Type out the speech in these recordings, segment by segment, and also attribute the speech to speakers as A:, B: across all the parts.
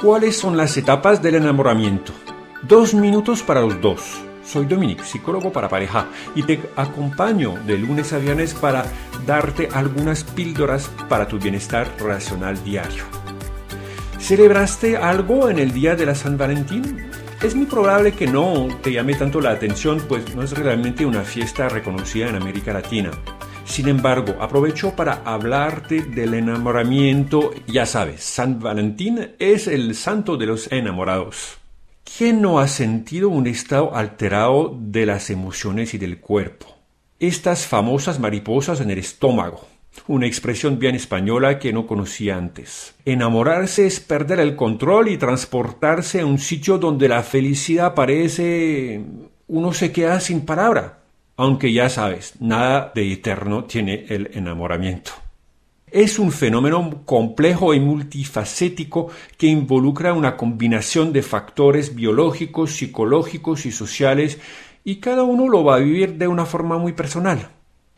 A: ¿Cuáles son las etapas del enamoramiento? Dos minutos para los dos. Soy Dominic, psicólogo para pareja, y te acompaño de lunes a viernes para darte algunas píldoras para tu bienestar relacional diario. ¿Celebraste algo en el día de la San Valentín? Es muy probable que no te llame tanto la atención, pues no es realmente una fiesta reconocida en América Latina. Sin embargo, aprovecho para hablarte del enamoramiento. Ya sabes, San Valentín es el santo de los enamorados. ¿Quién no ha sentido un estado alterado de las emociones y del cuerpo? Estas famosas mariposas en el estómago, una expresión bien española que no conocía antes. Enamorarse es perder el control y transportarse a un sitio donde la felicidad parece... uno se queda sin palabra. Aunque ya sabes, nada de eterno tiene el enamoramiento. Es un fenómeno complejo y multifacético que involucra una combinación de factores biológicos, psicológicos y sociales y cada uno lo va a vivir de una forma muy personal.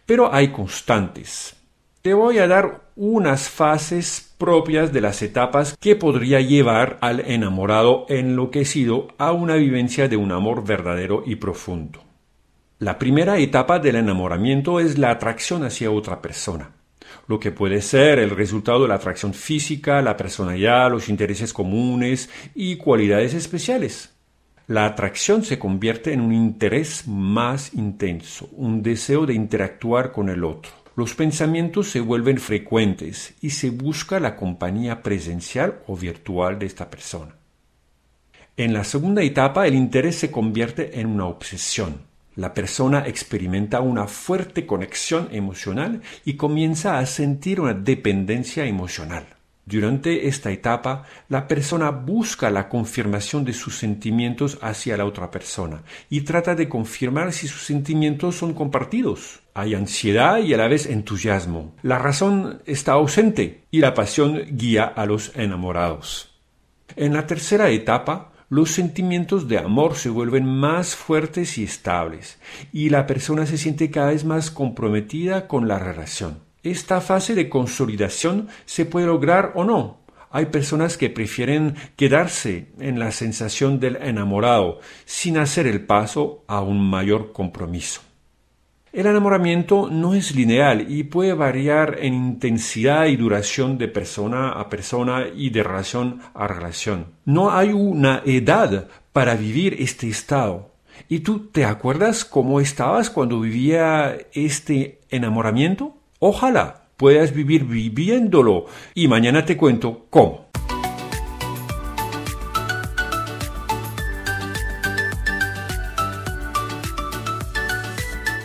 A: Pero hay constantes. Te voy a dar unas fases propias de las etapas que podría llevar al enamorado enloquecido a una vivencia de un amor verdadero y profundo. La primera etapa del enamoramiento es la atracción hacia otra persona, lo que puede ser el resultado de la atracción física, la personalidad, los intereses comunes y cualidades especiales. La atracción se convierte en un interés más intenso, un deseo de interactuar con el otro. Los pensamientos se vuelven frecuentes y se busca la compañía presencial o virtual de esta persona. En la segunda etapa el interés se convierte en una obsesión la persona experimenta una fuerte conexión emocional y comienza a sentir una dependencia emocional. Durante esta etapa, la persona busca la confirmación de sus sentimientos hacia la otra persona y trata de confirmar si sus sentimientos son compartidos. Hay ansiedad y a la vez entusiasmo. La razón está ausente y la pasión guía a los enamorados. En la tercera etapa, los sentimientos de amor se vuelven más fuertes y estables, y la persona se siente cada vez más comprometida con la relación. Esta fase de consolidación se puede lograr o no. Hay personas que prefieren quedarse en la sensación del enamorado sin hacer el paso a un mayor compromiso. El enamoramiento no es lineal y puede variar en intensidad y duración de persona a persona y de relación a relación. No hay una edad para vivir este estado. ¿Y tú te acuerdas cómo estabas cuando vivía este enamoramiento? Ojalá puedas vivir viviéndolo y mañana te cuento cómo.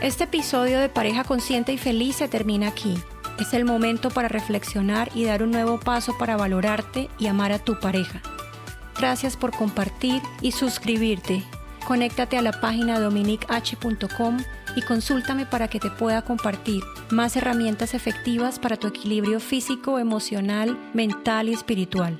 B: Este episodio de Pareja Consciente y Feliz se termina aquí. Es el momento para reflexionar y dar un nuevo paso para valorarte y amar a tu pareja. Gracias por compartir y suscribirte. Conéctate a la página dominich.com y consúltame para que te pueda compartir más herramientas efectivas para tu equilibrio físico, emocional, mental y espiritual.